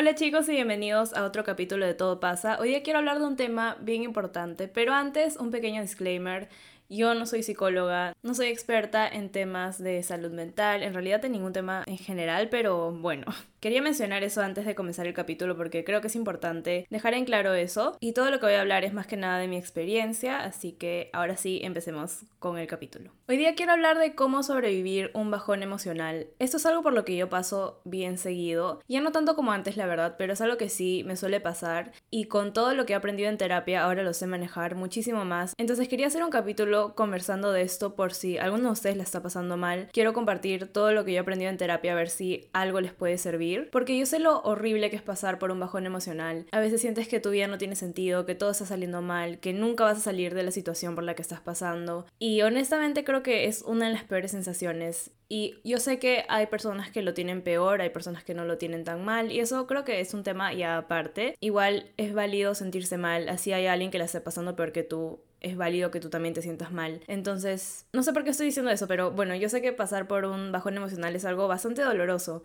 Hola chicos y bienvenidos a otro capítulo de Todo pasa. Hoy día quiero hablar de un tema bien importante, pero antes un pequeño disclaimer. Yo no soy psicóloga, no soy experta en temas de salud mental, en realidad en ningún tema en general, pero bueno, quería mencionar eso antes de comenzar el capítulo porque creo que es importante dejar en claro eso y todo lo que voy a hablar es más que nada de mi experiencia, así que ahora sí empecemos con el capítulo. Hoy día quiero hablar de cómo sobrevivir un bajón emocional. Esto es algo por lo que yo paso bien seguido, ya no tanto como antes la verdad, pero es algo que sí me suele pasar y con todo lo que he aprendido en terapia ahora lo sé manejar muchísimo más. Entonces quería hacer un capítulo conversando de esto por si alguno de ustedes la está pasando mal. Quiero compartir todo lo que yo he aprendido en terapia a ver si algo les puede servir. Porque yo sé lo horrible que es pasar por un bajón emocional. A veces sientes que tu vida no tiene sentido, que todo está saliendo mal, que nunca vas a salir de la situación por la que estás pasando. Y honestamente creo que es una de las peores sensaciones. Y yo sé que hay personas que lo tienen peor, hay personas que no lo tienen tan mal. Y eso creo que es un tema ya aparte. Igual es válido sentirse mal. Así hay alguien que la esté pasando peor que tú es válido que tú también te sientas mal. Entonces, no sé por qué estoy diciendo eso, pero bueno, yo sé que pasar por un bajón emocional es algo bastante doloroso.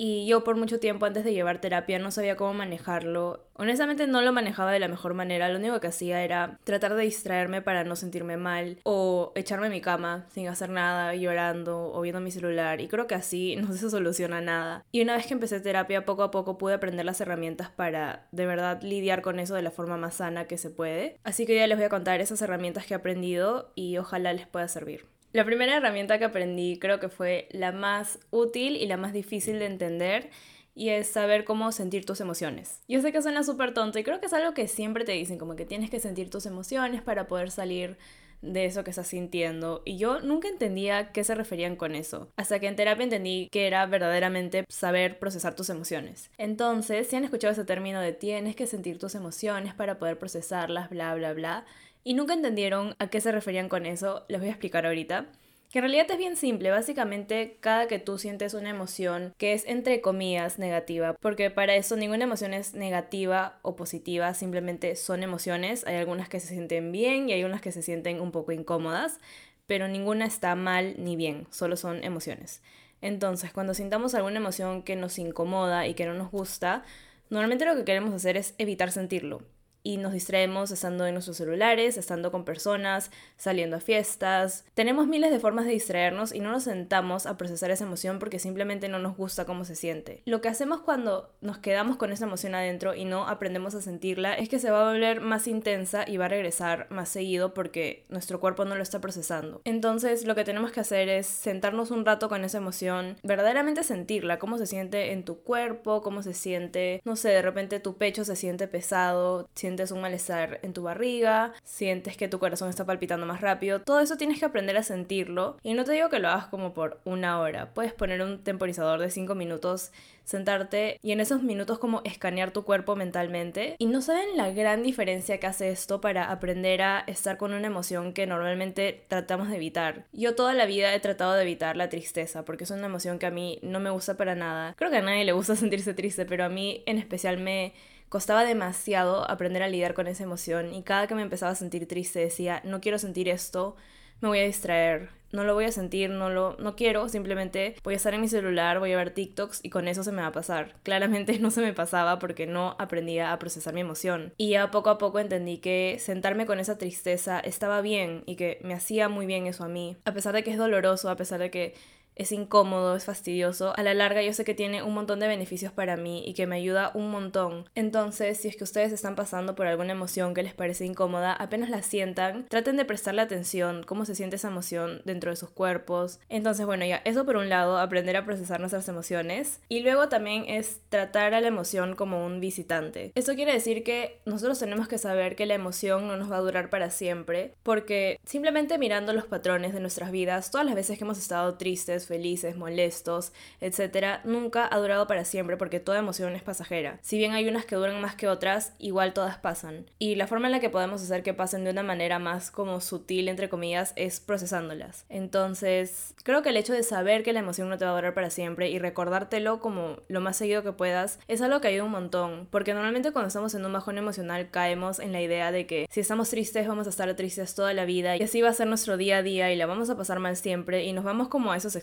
Y yo por mucho tiempo antes de llevar terapia no sabía cómo manejarlo. Honestamente no lo manejaba de la mejor manera. Lo único que hacía era tratar de distraerme para no sentirme mal o echarme en mi cama sin hacer nada, llorando o viendo mi celular. Y creo que así no se soluciona nada. Y una vez que empecé terapia, poco a poco pude aprender las herramientas para de verdad lidiar con eso de la forma más sana que se puede. Así que ya les voy a contar esas herramientas que he aprendido y ojalá les pueda servir. La primera herramienta que aprendí creo que fue la más útil y la más difícil de entender y es saber cómo sentir tus emociones. Yo sé que suena súper tonto y creo que es algo que siempre te dicen, como que tienes que sentir tus emociones para poder salir de eso que estás sintiendo y yo nunca entendía qué se referían con eso, hasta que en terapia entendí que era verdaderamente saber procesar tus emociones. Entonces, si han escuchado ese término de tienes que sentir tus emociones para poder procesarlas, bla, bla, bla, y nunca entendieron a qué se referían con eso, les voy a explicar ahorita. Que en realidad es bien simple, básicamente cada que tú sientes una emoción que es entre comillas negativa, porque para eso ninguna emoción es negativa o positiva, simplemente son emociones, hay algunas que se sienten bien y hay unas que se sienten un poco incómodas, pero ninguna está mal ni bien, solo son emociones. Entonces, cuando sintamos alguna emoción que nos incomoda y que no nos gusta, normalmente lo que queremos hacer es evitar sentirlo y nos distraemos estando en nuestros celulares, estando con personas, saliendo a fiestas. Tenemos miles de formas de distraernos y no nos sentamos a procesar esa emoción porque simplemente no nos gusta cómo se siente. Lo que hacemos cuando nos quedamos con esa emoción adentro y no aprendemos a sentirla es que se va a volver más intensa y va a regresar más seguido porque nuestro cuerpo no lo está procesando. Entonces lo que tenemos que hacer es sentarnos un rato con esa emoción, verdaderamente sentirla, cómo se siente en tu cuerpo, cómo se siente, no sé, de repente tu pecho se siente pesado, sientes un malestar en tu barriga, sientes que tu corazón está palpitando más rápido, todo eso tienes que aprender a sentirlo y no te digo que lo hagas como por una hora, puedes poner un temporizador de 5 minutos, sentarte y en esos minutos como escanear tu cuerpo mentalmente y no saben la gran diferencia que hace esto para aprender a estar con una emoción que normalmente tratamos de evitar. Yo toda la vida he tratado de evitar la tristeza porque es una emoción que a mí no me gusta para nada. Creo que a nadie le gusta sentirse triste, pero a mí en especial me costaba demasiado aprender a lidiar con esa emoción y cada que me empezaba a sentir triste decía, no quiero sentir esto, me voy a distraer, no lo voy a sentir, no lo no quiero, simplemente voy a estar en mi celular, voy a ver TikToks y con eso se me va a pasar. Claramente no se me pasaba porque no aprendía a procesar mi emoción. Y ya poco a poco entendí que sentarme con esa tristeza estaba bien y que me hacía muy bien eso a mí, a pesar de que es doloroso, a pesar de que es incómodo, es fastidioso, a la larga yo sé que tiene un montón de beneficios para mí y que me ayuda un montón. Entonces, si es que ustedes están pasando por alguna emoción que les parece incómoda, apenas la sientan, traten de prestarle atención, cómo se siente esa emoción dentro de sus cuerpos. Entonces, bueno, ya, eso por un lado, aprender a procesar nuestras emociones. Y luego también es tratar a la emoción como un visitante. Esto quiere decir que nosotros tenemos que saber que la emoción no nos va a durar para siempre, porque simplemente mirando los patrones de nuestras vidas, todas las veces que hemos estado tristes, felices, molestos, etcétera, nunca ha durado para siempre porque toda emoción es pasajera. Si bien hay unas que duran más que otras, igual todas pasan. Y la forma en la que podemos hacer que pasen de una manera más como sutil, entre comillas, es procesándolas. Entonces, creo que el hecho de saber que la emoción no te va a durar para siempre y recordártelo como lo más seguido que puedas es algo que ayuda un montón. Porque normalmente cuando estamos en un bajón emocional caemos en la idea de que si estamos tristes vamos a estar tristes toda la vida y así va a ser nuestro día a día y la vamos a pasar mal siempre y nos vamos como a esos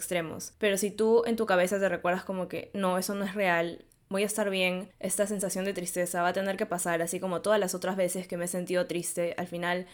pero si tú en tu cabeza te recuerdas como que no, eso no es real, voy a estar bien, esta sensación de tristeza va a tener que pasar, así como todas las otras veces que me he sentido triste, al final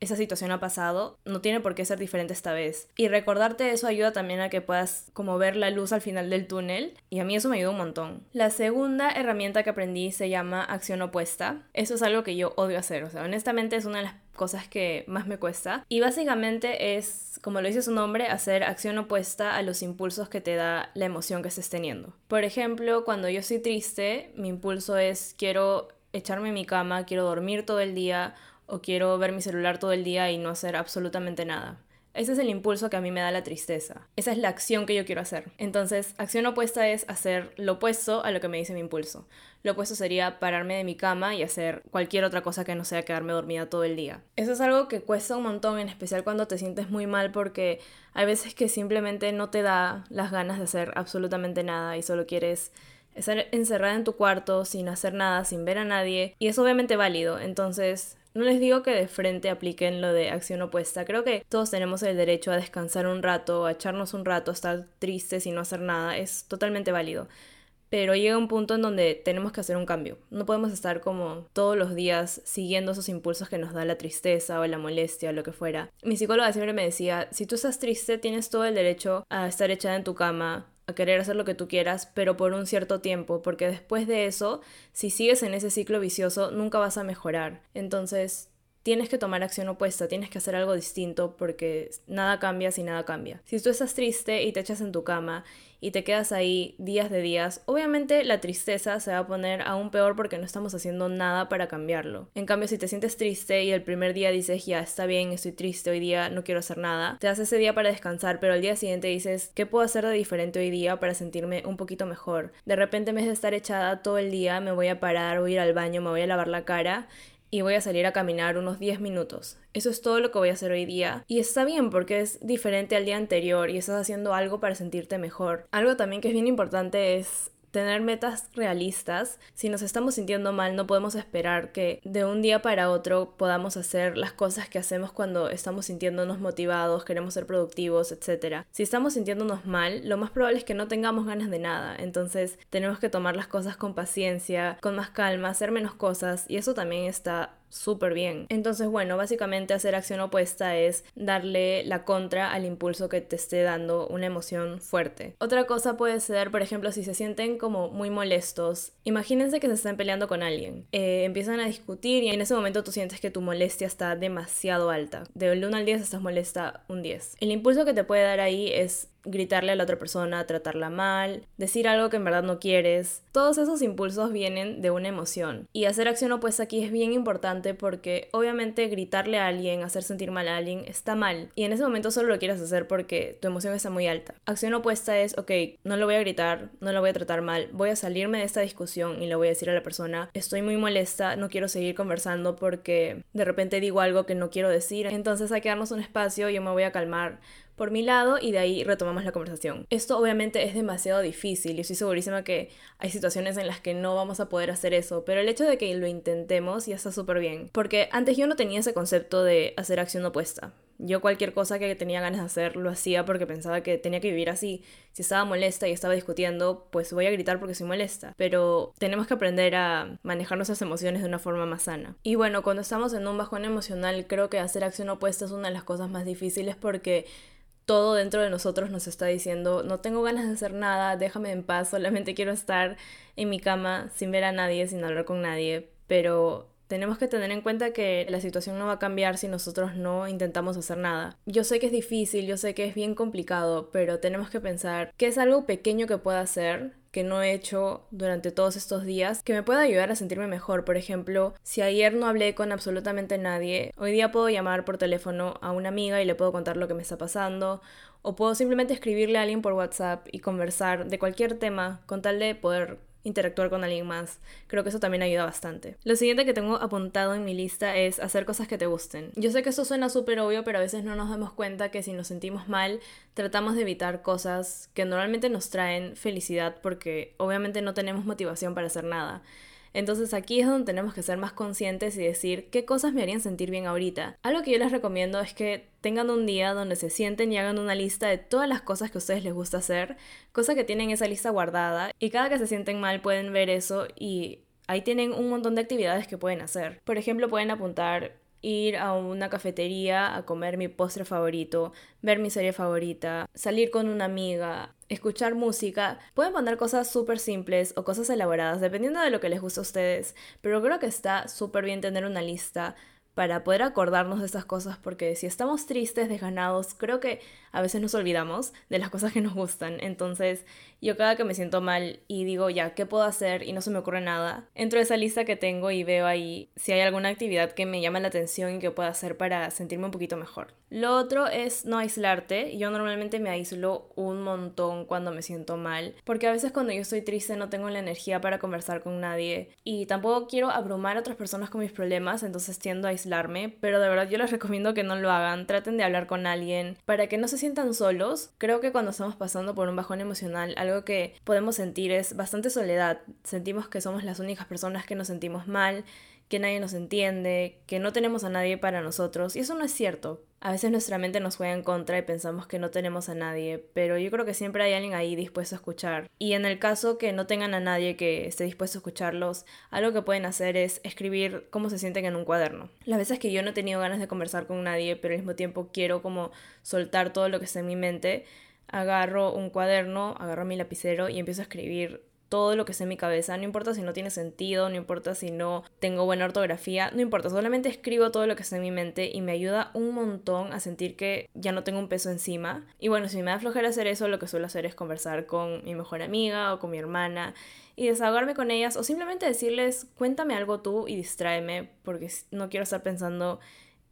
esa situación ha pasado, no tiene por qué ser diferente esta vez. Y recordarte eso ayuda también a que puedas como ver la luz al final del túnel y a mí eso me ayuda un montón. La segunda herramienta que aprendí se llama acción opuesta. Eso es algo que yo odio hacer, o sea, honestamente es una de las cosas que más me cuesta. Y básicamente es, como lo dice su nombre, hacer acción opuesta a los impulsos que te da la emoción que estés teniendo. Por ejemplo, cuando yo estoy triste, mi impulso es quiero echarme en mi cama, quiero dormir todo el día o quiero ver mi celular todo el día y no hacer absolutamente nada. Ese es el impulso que a mí me da la tristeza. Esa es la acción que yo quiero hacer. Entonces, acción opuesta es hacer lo opuesto a lo que me dice mi impulso. Lo opuesto sería pararme de mi cama y hacer cualquier otra cosa que no sea quedarme dormida todo el día. Eso es algo que cuesta un montón, en especial cuando te sientes muy mal porque hay veces que simplemente no te da las ganas de hacer absolutamente nada y solo quieres estar encerrada en tu cuarto sin hacer nada, sin ver a nadie. Y es obviamente válido. Entonces, no les digo que de frente apliquen lo de acción opuesta. Creo que todos tenemos el derecho a descansar un rato, a echarnos un rato, a estar tristes y no hacer nada. Es totalmente válido. Pero llega un punto en donde tenemos que hacer un cambio. No podemos estar como todos los días siguiendo esos impulsos que nos da la tristeza o la molestia o lo que fuera. Mi psicóloga siempre me decía, si tú estás triste tienes todo el derecho a estar echada en tu cama, a querer hacer lo que tú quieras, pero por un cierto tiempo, porque después de eso, si sigues en ese ciclo vicioso, nunca vas a mejorar. Entonces, tienes que tomar acción opuesta, tienes que hacer algo distinto porque nada cambia si nada cambia. Si tú estás triste y te echas en tu cama y te quedas ahí días de días, obviamente la tristeza se va a poner aún peor porque no estamos haciendo nada para cambiarlo. En cambio, si te sientes triste y el primer día dices, ya está bien, estoy triste hoy día, no quiero hacer nada, te das ese día para descansar, pero al día siguiente dices, ¿qué puedo hacer de diferente hoy día para sentirme un poquito mejor? De repente, en vez de estar echada todo el día, me voy a parar, voy a ir al baño, me voy a lavar la cara y voy a salir a caminar unos 10 minutos. Eso es todo lo que voy a hacer hoy día. Y está bien porque es diferente al día anterior y estás haciendo algo para sentirte mejor. Algo también que es bien importante es tener metas realistas. Si nos estamos sintiendo mal, no podemos esperar que de un día para otro podamos hacer las cosas que hacemos cuando estamos sintiéndonos motivados, queremos ser productivos, etc. Si estamos sintiéndonos mal, lo más probable es que no tengamos ganas de nada. Entonces tenemos que tomar las cosas con paciencia, con más calma, hacer menos cosas y eso también está súper bien. Entonces, bueno, básicamente hacer acción opuesta es darle la contra al impulso que te esté dando una emoción fuerte. Otra cosa puede ser, por ejemplo, si se sienten como muy molestos, imagínense que se están peleando con alguien, eh, empiezan a discutir y en ese momento tú sientes que tu molestia está demasiado alta. De 1 al 10 estás molesta un 10. El impulso que te puede dar ahí es gritarle a la otra persona, tratarla mal, decir algo que en verdad no quieres. Todos esos impulsos vienen de una emoción. Y hacer acción opuesta aquí es bien importante porque obviamente gritarle a alguien, hacer sentir mal a alguien está mal. Y en ese momento solo lo quieres hacer porque tu emoción está muy alta. Acción opuesta es, ok, no lo voy a gritar, no lo voy a tratar mal, voy a salirme de esta discusión y le voy a decir a la persona, estoy muy molesta, no quiero seguir conversando porque de repente digo algo que no quiero decir. Entonces hay que darnos un espacio, yo me voy a calmar por mi lado y de ahí retomamos la conversación. Esto obviamente es demasiado difícil y estoy segurísima que hay situaciones en las que no vamos a poder hacer eso, pero el hecho de que lo intentemos ya está súper bien, porque antes yo no tenía ese concepto de hacer acción opuesta. Yo cualquier cosa que tenía ganas de hacer lo hacía porque pensaba que tenía que vivir así. Si estaba molesta y estaba discutiendo, pues voy a gritar porque soy molesta. Pero tenemos que aprender a manejar nuestras emociones de una forma más sana. Y bueno, cuando estamos en un bajón emocional, creo que hacer acción opuesta es una de las cosas más difíciles porque todo dentro de nosotros nos está diciendo, no tengo ganas de hacer nada, déjame en paz, solamente quiero estar en mi cama sin ver a nadie, sin hablar con nadie, pero tenemos que tener en cuenta que la situación no va a cambiar si nosotros no intentamos hacer nada. Yo sé que es difícil, yo sé que es bien complicado, pero tenemos que pensar que es algo pequeño que pueda hacer que no he hecho durante todos estos días que me pueda ayudar a sentirme mejor. Por ejemplo, si ayer no hablé con absolutamente nadie, hoy día puedo llamar por teléfono a una amiga y le puedo contar lo que me está pasando. O puedo simplemente escribirle a alguien por WhatsApp y conversar de cualquier tema con tal de poder interactuar con alguien más. Creo que eso también ayuda bastante. Lo siguiente que tengo apuntado en mi lista es hacer cosas que te gusten. Yo sé que eso suena súper obvio, pero a veces no nos damos cuenta que si nos sentimos mal, tratamos de evitar cosas que normalmente nos traen felicidad porque obviamente no tenemos motivación para hacer nada. Entonces aquí es donde tenemos que ser más conscientes y decir qué cosas me harían sentir bien ahorita. Algo que yo les recomiendo es que tengan un día donde se sienten y hagan una lista de todas las cosas que a ustedes les gusta hacer, cosas que tienen esa lista guardada y cada que se sienten mal pueden ver eso y ahí tienen un montón de actividades que pueden hacer. Por ejemplo, pueden apuntar ir a una cafetería a comer mi postre favorito, ver mi serie favorita, salir con una amiga, escuchar música. Pueden poner cosas súper simples o cosas elaboradas, dependiendo de lo que les guste a ustedes, pero creo que está súper bien tener una lista para poder acordarnos de esas cosas, porque si estamos tristes, desganados, creo que a veces nos olvidamos de las cosas que nos gustan. Entonces, yo cada que me siento mal y digo, ya, ¿qué puedo hacer? Y no se me ocurre nada, entro a esa lista que tengo y veo ahí si hay alguna actividad que me llama la atención y que pueda hacer para sentirme un poquito mejor. Lo otro es no aislarte. Yo normalmente me aíslo un montón cuando me siento mal, porque a veces cuando yo estoy triste no tengo la energía para conversar con nadie y tampoco quiero abrumar a otras personas con mis problemas, entonces tiendo a aislarme, pero de verdad yo les recomiendo que no lo hagan, traten de hablar con alguien para que no se sientan solos. Creo que cuando estamos pasando por un bajón emocional, algo que podemos sentir es bastante soledad. Sentimos que somos las únicas personas que nos sentimos mal que nadie nos entiende, que no tenemos a nadie para nosotros, y eso no es cierto. A veces nuestra mente nos juega en contra y pensamos que no tenemos a nadie, pero yo creo que siempre hay alguien ahí dispuesto a escuchar. Y en el caso que no tengan a nadie que esté dispuesto a escucharlos, algo que pueden hacer es escribir cómo se sienten en un cuaderno. Las veces que yo no he tenido ganas de conversar con nadie, pero al mismo tiempo quiero como soltar todo lo que está en mi mente, agarro un cuaderno, agarro mi lapicero y empiezo a escribir todo lo que sé en mi cabeza, no importa si no tiene sentido, no importa si no tengo buena ortografía, no importa, solamente escribo todo lo que sé en mi mente y me ayuda un montón a sentir que ya no tengo un peso encima. Y bueno, si me da flojera hacer eso, lo que suelo hacer es conversar con mi mejor amiga o con mi hermana y desahogarme con ellas o simplemente decirles, cuéntame algo tú y distráeme porque no quiero estar pensando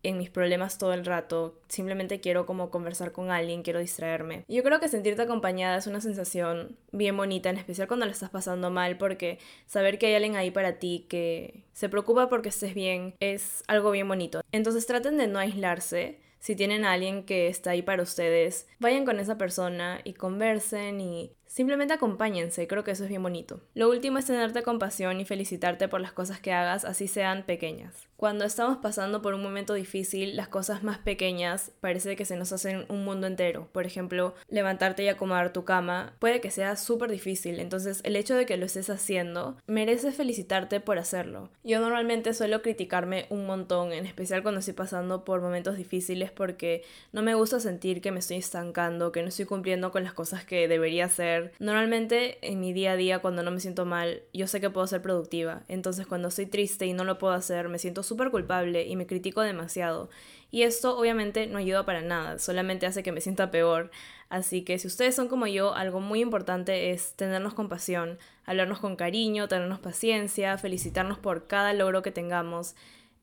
en mis problemas todo el rato, simplemente quiero como conversar con alguien, quiero distraerme. Yo creo que sentirte acompañada es una sensación bien bonita, en especial cuando lo estás pasando mal, porque saber que hay alguien ahí para ti que se preocupa porque estés bien es algo bien bonito. Entonces traten de no aislarse. Si tienen a alguien que está ahí para ustedes, vayan con esa persona y conversen y Simplemente acompáñense, creo que eso es bien bonito. Lo último es tenerte compasión y felicitarte por las cosas que hagas, así sean pequeñas. Cuando estamos pasando por un momento difícil, las cosas más pequeñas parece que se nos hacen un mundo entero. Por ejemplo, levantarte y acomodar tu cama puede que sea súper difícil, entonces el hecho de que lo estés haciendo merece felicitarte por hacerlo. Yo normalmente suelo criticarme un montón, en especial cuando estoy pasando por momentos difíciles porque no me gusta sentir que me estoy estancando, que no estoy cumpliendo con las cosas que debería hacer Normalmente en mi día a día cuando no me siento mal, yo sé que puedo ser productiva. Entonces cuando estoy triste y no lo puedo hacer, me siento súper culpable y me critico demasiado. Y esto obviamente no ayuda para nada, solamente hace que me sienta peor. Así que si ustedes son como yo, algo muy importante es tenernos compasión, hablarnos con cariño, tenernos paciencia, felicitarnos por cada logro que tengamos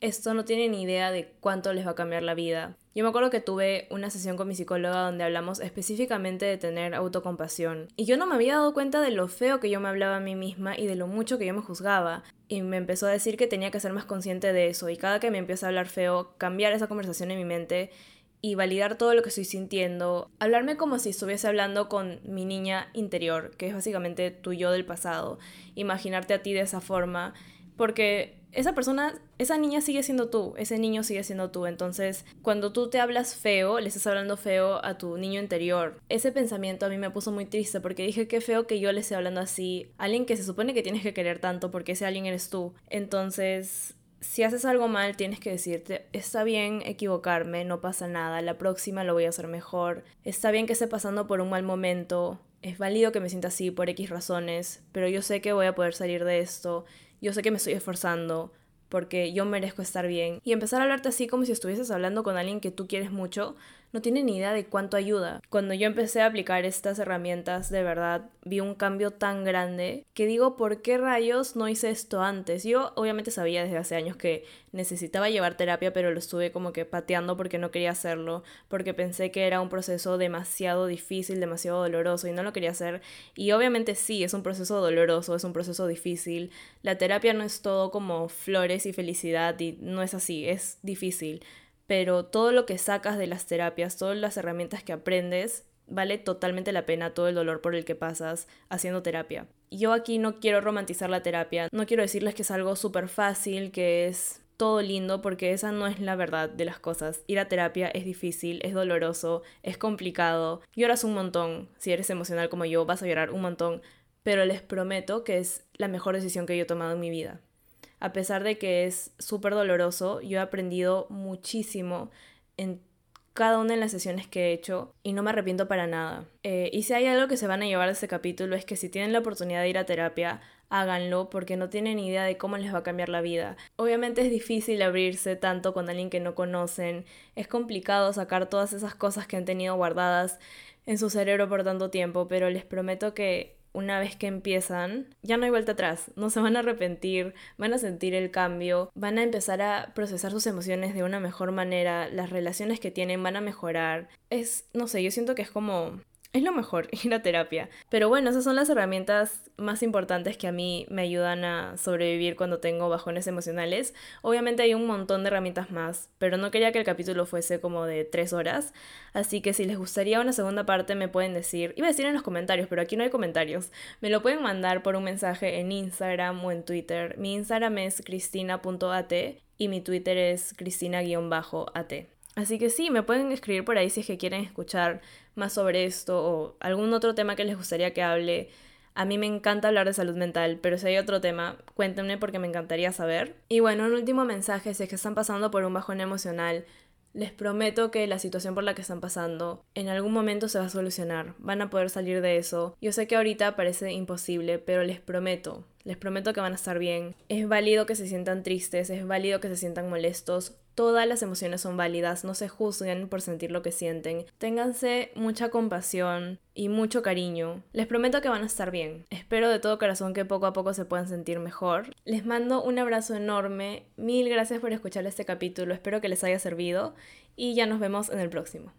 esto no tiene ni idea de cuánto les va a cambiar la vida. Yo me acuerdo que tuve una sesión con mi psicóloga donde hablamos específicamente de tener autocompasión. Y yo no me había dado cuenta de lo feo que yo me hablaba a mí misma y de lo mucho que yo me juzgaba. Y me empezó a decir que tenía que ser más consciente de eso. Y cada que me empieza a hablar feo, cambiar esa conversación en mi mente y validar todo lo que estoy sintiendo. Hablarme como si estuviese hablando con mi niña interior, que es básicamente tu yo del pasado. Imaginarte a ti de esa forma. Porque esa persona, esa niña sigue siendo tú, ese niño sigue siendo tú. Entonces, cuando tú te hablas feo, le estás hablando feo a tu niño interior. Ese pensamiento a mí me puso muy triste porque dije qué feo que yo le esté hablando así a alguien que se supone que tienes que querer tanto porque ese alguien eres tú. Entonces, si haces algo mal, tienes que decirte, está bien equivocarme, no pasa nada, la próxima lo voy a hacer mejor. Está bien que esté pasando por un mal momento, es válido que me sienta así por X razones, pero yo sé que voy a poder salir de esto yo sé que me estoy esforzando porque yo merezco estar bien. Y empezar a hablarte así como si estuvieses hablando con alguien que tú quieres mucho, no tiene ni idea de cuánto ayuda. Cuando yo empecé a aplicar estas herramientas, de verdad vi un cambio tan grande que digo, ¿por qué rayos no hice esto antes? Yo obviamente sabía desde hace años que necesitaba llevar terapia, pero lo estuve como que pateando porque no quería hacerlo, porque pensé que era un proceso demasiado difícil, demasiado doloroso y no lo quería hacer. Y obviamente sí, es un proceso doloroso, es un proceso difícil. La terapia no es todo como flores y felicidad y no es así, es difícil pero todo lo que sacas de las terapias, todas las herramientas que aprendes, vale totalmente la pena todo el dolor por el que pasas haciendo terapia. Yo aquí no quiero romantizar la terapia, no quiero decirles que es algo súper fácil, que es todo lindo porque esa no es la verdad de las cosas. Ir a terapia es difícil, es doloroso, es complicado. Lloras un montón. Si eres emocional como yo, vas a llorar un montón. Pero les prometo que es la mejor decisión que yo he tomado en mi vida. A pesar de que es súper doloroso, yo he aprendido muchísimo en cada una de las sesiones que he hecho y no me arrepiento para nada. Eh, y si hay algo que se van a llevar de este capítulo es que si tienen la oportunidad de ir a terapia, háganlo porque no tienen idea de cómo les va a cambiar la vida. Obviamente es difícil abrirse tanto con alguien que no conocen, es complicado sacar todas esas cosas que han tenido guardadas en su cerebro por tanto tiempo, pero les prometo que una vez que empiezan, ya no hay vuelta atrás, no se van a arrepentir, van a sentir el cambio, van a empezar a procesar sus emociones de una mejor manera, las relaciones que tienen van a mejorar. Es, no sé, yo siento que es como es lo mejor ir a terapia. Pero bueno, esas son las herramientas más importantes que a mí me ayudan a sobrevivir cuando tengo bajones emocionales. Obviamente hay un montón de herramientas más, pero no quería que el capítulo fuese como de tres horas. Así que si les gustaría una segunda parte me pueden decir, iba a decir en los comentarios, pero aquí no hay comentarios. Me lo pueden mandar por un mensaje en Instagram o en Twitter. Mi Instagram es cristina.at y mi Twitter es cristina-at. Así que sí, me pueden escribir por ahí si es que quieren escuchar más sobre esto o algún otro tema que les gustaría que hable. A mí me encanta hablar de salud mental, pero si hay otro tema, cuéntenme porque me encantaría saber. Y bueno, un último mensaje, si es que están pasando por un bajón emocional, les prometo que la situación por la que están pasando en algún momento se va a solucionar, van a poder salir de eso. Yo sé que ahorita parece imposible, pero les prometo, les prometo que van a estar bien. Es válido que se sientan tristes, es válido que se sientan molestos, Todas las emociones son válidas, no se juzguen por sentir lo que sienten. Ténganse mucha compasión y mucho cariño. Les prometo que van a estar bien. Espero de todo corazón que poco a poco se puedan sentir mejor. Les mando un abrazo enorme. Mil gracias por escuchar este capítulo. Espero que les haya servido y ya nos vemos en el próximo.